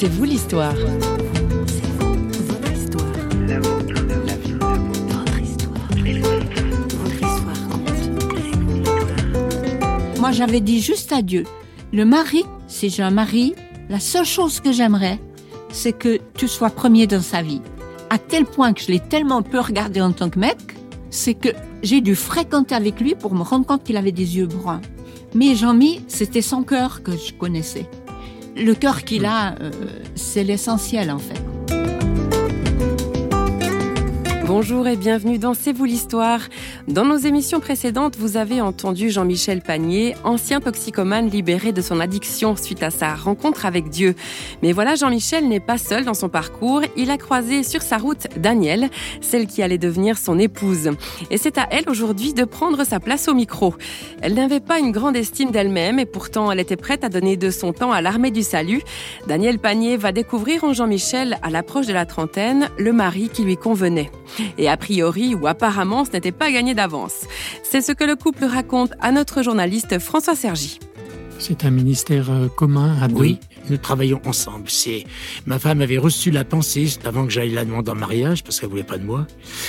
C'est vous l'histoire. Moi, j'avais dit juste adieu. Le mari, si j'ai un mari, la seule chose que j'aimerais, c'est que tu sois premier dans sa vie. À tel point que je l'ai tellement peu regardé en tant que mec, c'est que j'ai dû fréquenter avec lui pour me rendre compte qu'il avait des yeux bruns. Mais Jean-Mi, c'était son cœur que je connaissais. Le cœur qu'il a, euh, c'est l'essentiel en fait. Bonjour et bienvenue dans C'est vous l'histoire. Dans nos émissions précédentes, vous avez entendu Jean-Michel Panier, ancien toxicomane libéré de son addiction suite à sa rencontre avec Dieu. Mais voilà, Jean-Michel n'est pas seul dans son parcours. Il a croisé sur sa route Danielle, celle qui allait devenir son épouse. Et c'est à elle aujourd'hui de prendre sa place au micro. Elle n'avait pas une grande estime d'elle-même et pourtant elle était prête à donner de son temps à l'armée du salut. Danielle Panier va découvrir en Jean-Michel, à l'approche de la trentaine, le mari qui lui convenait. Et a priori, ou apparemment, ce n'était pas gagné d'avance. C'est ce que le couple raconte à notre journaliste François Sergi. C'est un ministère euh, commun à deux. Oui, nous travaillons ensemble. C'est ma femme avait reçu la pensée avant que j'aille la demander en mariage parce qu'elle voulait pas de moi.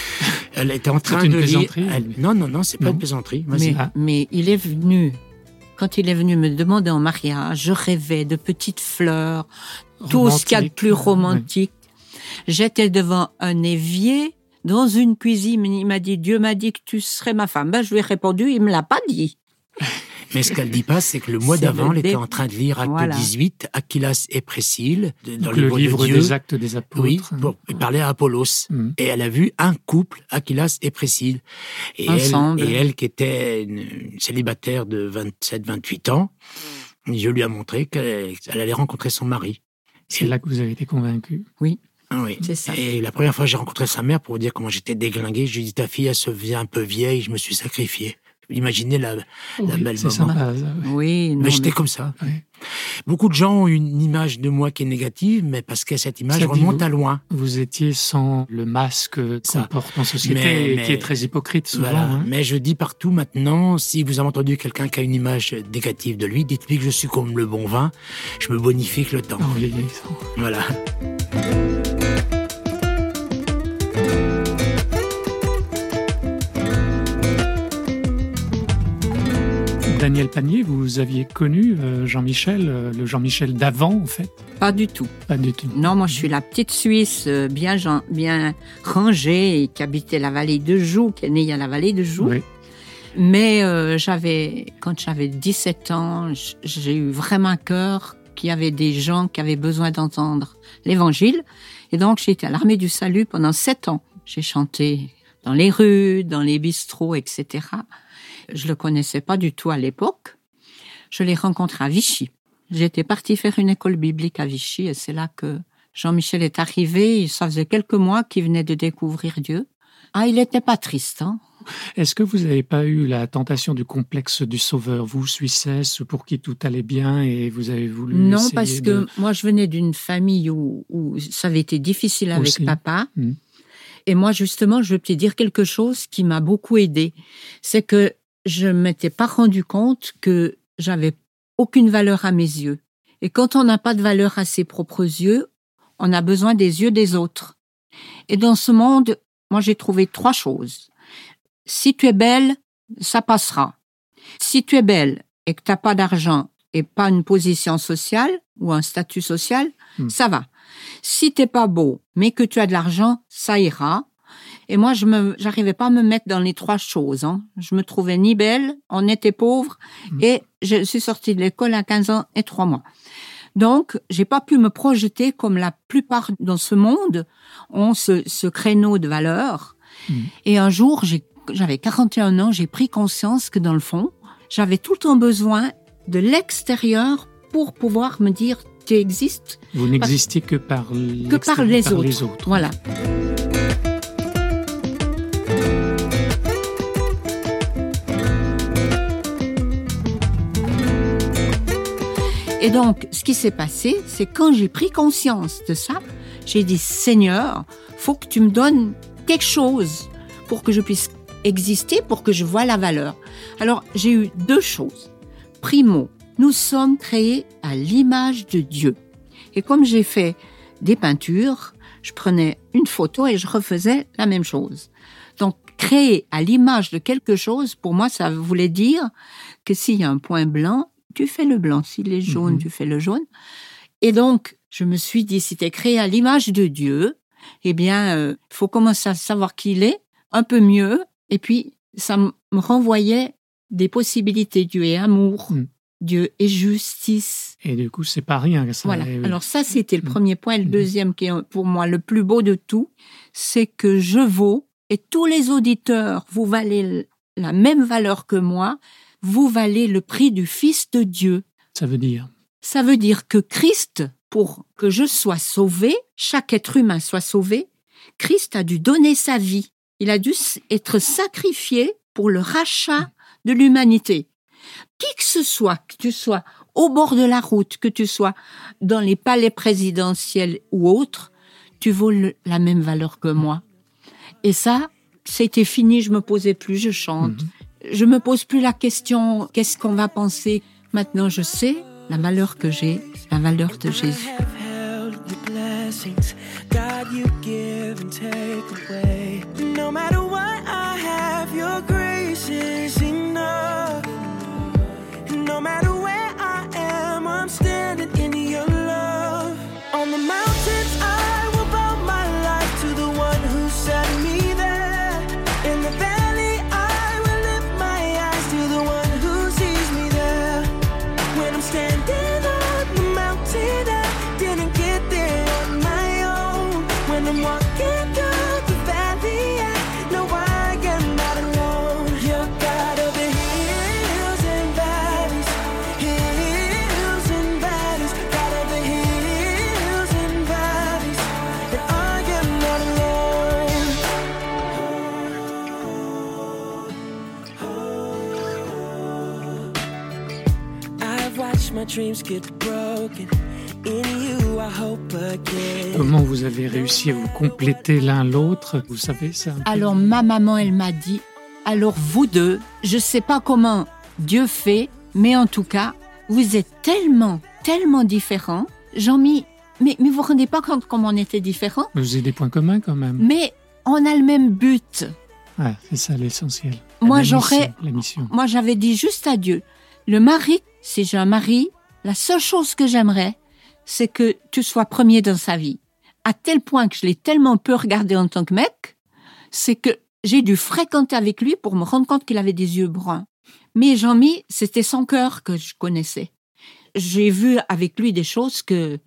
Elle était en train une de lire. plaisanterie elle- Non, non, non, c'est pas Non. une plaisanterie. Mais, Ah. mais il est venu, quand il est venu me demander en mariage, je rêvais de petites fleurs, tout ce qu'il y a de plus romantique. J'étais devant un évier, dans une cuisine, il m'a dit, Dieu m'a dit que tu serais ma femme. Ben, je lui ai répondu, il me l'a pas dit. Mais ce qu'elle dit pas, c'est que le mois d'avant, le elle était en train de lire Acte Voilà. 18, Aquilas et Priscille, de- dans le, le livre de Dieu. des actes des apôtres. Oui, pour parler à Apollos. Mhm. Et elle a vu un couple, Aquilas et Priscille. Et Ensemble. Elle, et elle, qui était une, célibataire de 27, 28 ans, je lui ai montré qu'elle elle allait rencontrer son mari. C'est là que vous avez été convaincu. Ah oui. C'est ça. Et la première fois que j'ai rencontré sa mère, pour vous dire comment j'étais déglingué, je lui ai dit, ta fille, elle se vient un peu vieille, je me suis sacrifié. Imaginez la, la belle maman. Oui, non, Mais j'étais mais- comme ça. Beaucoup de gens ont une image de moi qui est négative, mais parce que cette image Ça remonte vous. à loin. Vous étiez sans le masque qu'on Ça. porte en société Mais- et mais- qui est très hypocrite souvent. Voilà. hein. Mais je dis partout maintenant, si vous avez entendu quelqu'un qui a une image négative de lui, dites-lui que je suis comme le bon vin, je me bonifie que le temps. Vieillissant. Voilà. Daniel Panier, vous aviez connu euh, Jean-Michel, euh, le Jean-Michel d'avant en fait? Pas du tout. Pas du tout. Non, moi, je suis la petite Suisse euh, bien, bien rangée et qui habitait la vallée de Joux, qui est née à la vallée de Joux. Oui. Mais euh, j'avais, quand j'avais 17 ans, j'ai eu vraiment un cœur qu'il y avait des gens qui avaient besoin d'entendre l'évangile. Et donc, j'ai été à l'armée du salut pendant sept ans. J'ai chanté dans les rues, dans les bistrots, etc. Je le connaissais pas du tout à l'époque. Je l'ai rencontré à Vichy. J'étais partie faire une école biblique à Vichy et c'est là que Jean-Michel est arrivé. Ça faisait quelques mois qu'il venait de découvrir Dieu. Ah, il était pas triste, hein. Est-ce que vous n'avez pas eu la tentation du complexe du sauveur, vous, Suissesse, pour qui tout allait bien et vous avez voulu Non, parce de- que moi, je venais d'une famille où, où ça avait été difficile avec Aussi. papa. Mhm. Et moi, justement, je veux te dire quelque chose qui m'a beaucoup aidé. C'est que je ne m'étais pas rendu compte que j'avais aucune valeur à mes yeux. Et quand on n'a pas de valeur à ses propres yeux, on a besoin des yeux des autres. Et dans ce monde, moi, j'ai trouvé trois choses. Si tu es belle, ça passera. Si tu es belle et que tu n'as pas d'argent et pas une position sociale ou un statut social, Hmm. ça va. Si t'es pas beau, mais que tu as de l'argent, ça ira. Et moi, je me, j'arrivais pas à me mettre dans les trois choses. Hein. Je me trouvais ni belle, on était pauvre, Hmm. et je suis sortie de l'école à 15 ans et 3 mois. Donc, j'ai pas pu me projeter comme la plupart dans ce monde ont ce, ce créneau de valeur. Mm. Et un jour, j'ai- j'avais 41 ans, j'ai pris conscience que dans le fond, j'avais tout le temps besoin de l'extérieur pour pouvoir me dire tu existes Vous n'existiez que par, que par les, par autres. les autres. Voilà. Et donc, ce qui s'est passé, c'est quand j'ai pris conscience de ça, j'ai dit Seigneur, faut que tu me donnes quelque chose pour que je puisse exister, pour que je voie la valeur. Alors, j'ai eu deux choses. Primo, nous sommes créés à l'image de Dieu. Et comme j'ai fait des peintures, je prenais une photo et je refaisais la même chose. Donc, créer à l'image de quelque chose, pour moi, ça voulait dire que s'il y a un point blanc, tu fais le blanc. S'il est jaune, Mhm. tu fais le jaune. Et donc, je me suis dit, si t'es créé à l'image de Dieu, eh bien, il faut commencer à savoir qui il est, un peu mieux. Et puis, ça me renvoyait des possibilités. Dieu est amour, Mm. Dieu est justice. Et du coup, c'est pas rien. Ça, Voilà. euh, Alors ça, c'était le Mm. premier point. Et le Mm. deuxième, qui est pour moi le plus beau de tout, c'est que je vaux, et tous les auditeurs, vous valez la même valeur que moi, vous valez le prix du Fils de Dieu. ça veut dire. Ça veut dire que Christ, pour que je sois sauvé, chaque être humain soit sauvé, Christ a dû donner sa vie. Il a dû être sacrifié pour le rachat de l'humanité. Qui que ce soit, que tu sois au bord de la route, que tu sois dans les palais présidentiels ou autres, tu vaux le- la même valeur que moi. Et ça, c'était fini, je me posais plus, je chante. Mhm. Je me pose plus la question, qu'est-ce qu'on va penser? Maintenant, je sais la valeur que j'ai, la valeur de Jésus. Comment vous avez réussi à vous compléter l'un l'autre? Vous savez ça Alors ma maman, elle m'a dit, alors vous deux, je sais pas comment Dieu fait, mais en tout cas, vous êtes tellement, tellement différents. Jean-Mi, mais, mais vous vous rendez pas compte comment on était différents? Vous avez des points communs quand même. Mais on a le même but. Ouais, c'est ça l'essentiel. Moi, j'aurais, mission, La mission. moi j'avais dit juste à Dieu, le mari, si j'ai un mari, la seule chose que j'aimerais, c'est que tu sois premier dans sa vie. À tel point que je l'ai tellement peu regardé en tant que mec, c'est que j'ai dû fréquenter avec lui pour me rendre compte qu'il avait des yeux bruns. Mais Jean-Mi, c'était son cœur que je connaissais. J'ai vu avec lui des choses que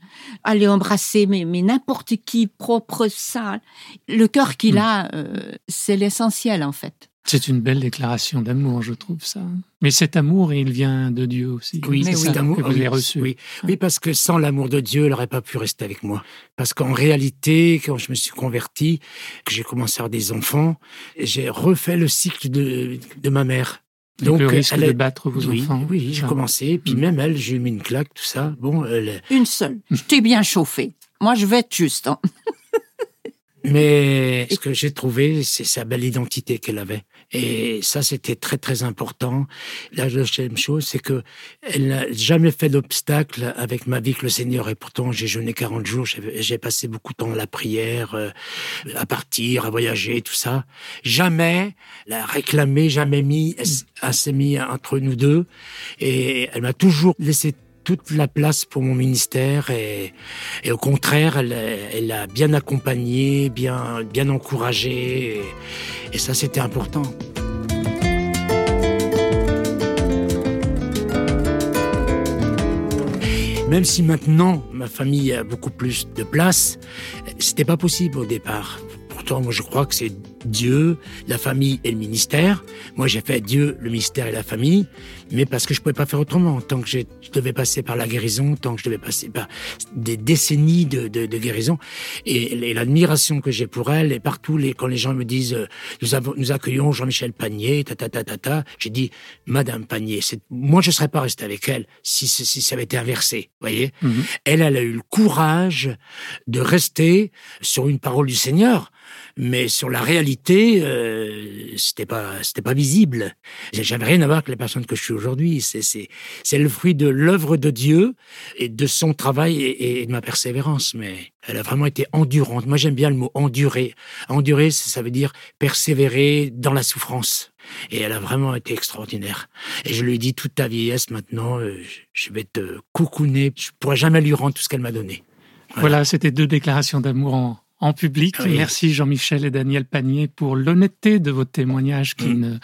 aller embrasser mais, mais n'importe qui propre sale le cœur qu'il Mm. a euh, c'est l'essentiel en fait C'est une belle déclaration d'amour, je trouve ça. Mais cet amour, il vient de Dieu aussi. Oui, c'est oui. ça amour que vous avez reçu. Oui. oui, parce que sans l'amour de Dieu, elle n'aurait pas pu rester avec moi. Parce qu'en réalité, quand je me suis converti, que j'ai commencé à avoir des enfants, j'ai refait le cycle de, de ma mère. Donc, le risque elle de est- battre vos oui, enfants. Oui, j'ai commencé. Puis Mm. même elle, j'ai mis une claque, tout ça. Bon, elle, une seule je t'ai bien chauffé moi je vais être juste hein. Mais ce que j'ai trouvé, c'est sa belle identité qu'elle avait. Et ça, c'était très, très important. La deuxième chose, c'est que elle n'a jamais fait d'obstacle avec ma vie que le Seigneur. Et pourtant, j'ai jeûné 40 jours. J'ai passé beaucoup de temps à la prière, euh, à partir, à voyager, tout ça. Jamais la réclamé, jamais mis, elle s'est mis entre nous deux. Et elle m'a toujours laissé toute la place pour mon ministère et, au contraire, elle, elle a bien accompagné, bien, bien encouragé et, et ça c'était important. Même si maintenant ma famille a beaucoup plus de place, c'était pas possible au départ. Pourtant, moi je crois que c'est Dieu, la famille et le ministère. Moi j'ai fait Dieu, le ministère et la famille, mais parce que je pouvais pas faire autrement. Tant que je devais passer par la guérison, tant que je devais passer par des décennies de, de, de guérison, et, et l'admiration que j'ai pour elle, et partout les, quand les gens me disent euh, nous, avons, nous accueillons Jean-Michel Panier, ta ta ta ta ta, j'ai dit Madame Panier, moi je serais pas resté avec elle si, si, si ça avait été inversé, voyez. Mhm. Elle, elle a eu le courage de rester sur une parole du Seigneur. Mais sur la réalité, euh, c'était pas, c'était pas visible. J'avais rien à voir avec la personne que je suis aujourd'hui. C'est, c'est, c'est le fruit de l'œuvre de Dieu et de son travail et, de ma persévérance. Mais elle a vraiment été endurante. Moi, j'aime bien le mot endurer. Endurer, ça veut dire persévérer dans la souffrance. Et elle a vraiment été extraordinaire. Et je lui dit, toute ta vieillesse maintenant, euh, je vais te coucouner. Je pourrais jamais lui rendre tout ce qu'elle m'a donné. Voilà, c'était deux déclarations d'amour en, en public. Merci Jean-Michel et Daniel Panier pour l'honnêteté de votre témoignage qui mm. ne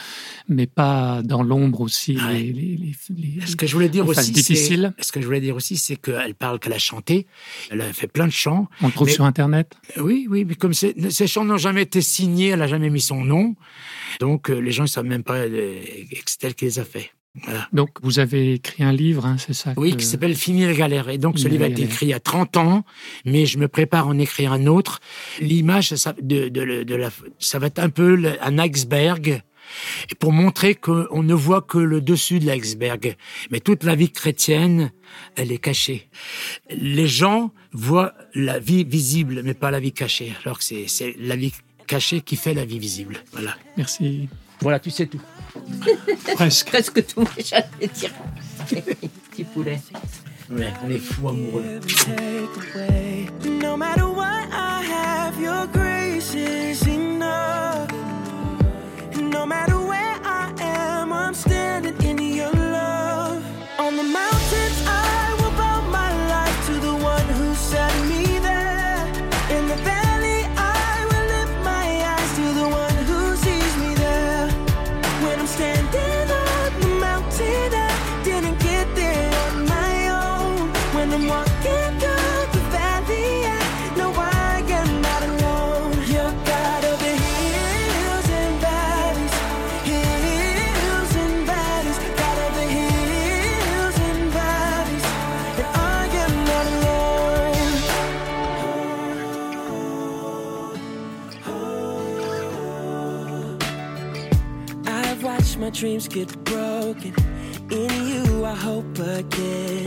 met pas dans l'ombre aussi les, les, les, Ce que je voulais dire aussi, difficiles. Ce que je voulais dire aussi, c'est qu'elle parle qu'elle a chanté. Elle a fait plein de chants. On le trouve sur Internet. Oui, oui, mais comme ces chants n'ont jamais été signés, elle n'a jamais mis son nom. Donc euh, les gens ne savent même pas euh, que c'est elle qui les a fait. Donc, vous avez écrit un livre, hein, c'est ça Oui, qui s'appelle Fini la galère. Et donc, ce livre a été écrit il y a 30 ans, mais je me prépare à en écrire un autre. L'image, ça, de, de, la, ça va être un peu un iceberg pour montrer qu'on ne voit que le dessus de l'iceberg. Mais toute la vie chrétienne, elle est cachée. Les gens voient la vie visible, mais pas la vie cachée. Alors que c'est la vie cachée qui fait la vie visible. Voilà. Merci. Voilà, tu sais tout. Presque. Presque tout, j'allais dire. Petit poulet. Ouais, on est fou amoureux. Dreams get broken. In you, I hope again.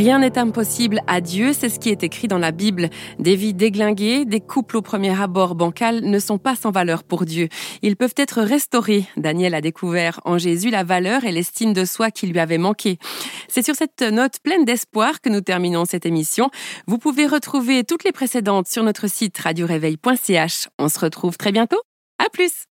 Rien n'est impossible à Dieu, c'est ce qui est écrit dans la Bible. Des vies déglinguées, des couples au premier abord bancal ne sont pas sans valeur pour Dieu. Ils peuvent être restaurés. Daniel a découvert en Jésus la valeur et l'estime de soi qui lui avait manqué. C'est sur cette note pleine d'espoir que nous terminons cette émission. Vous pouvez retrouver toutes les précédentes sur notre site radioréveil.ch. On se retrouve très bientôt. À plus!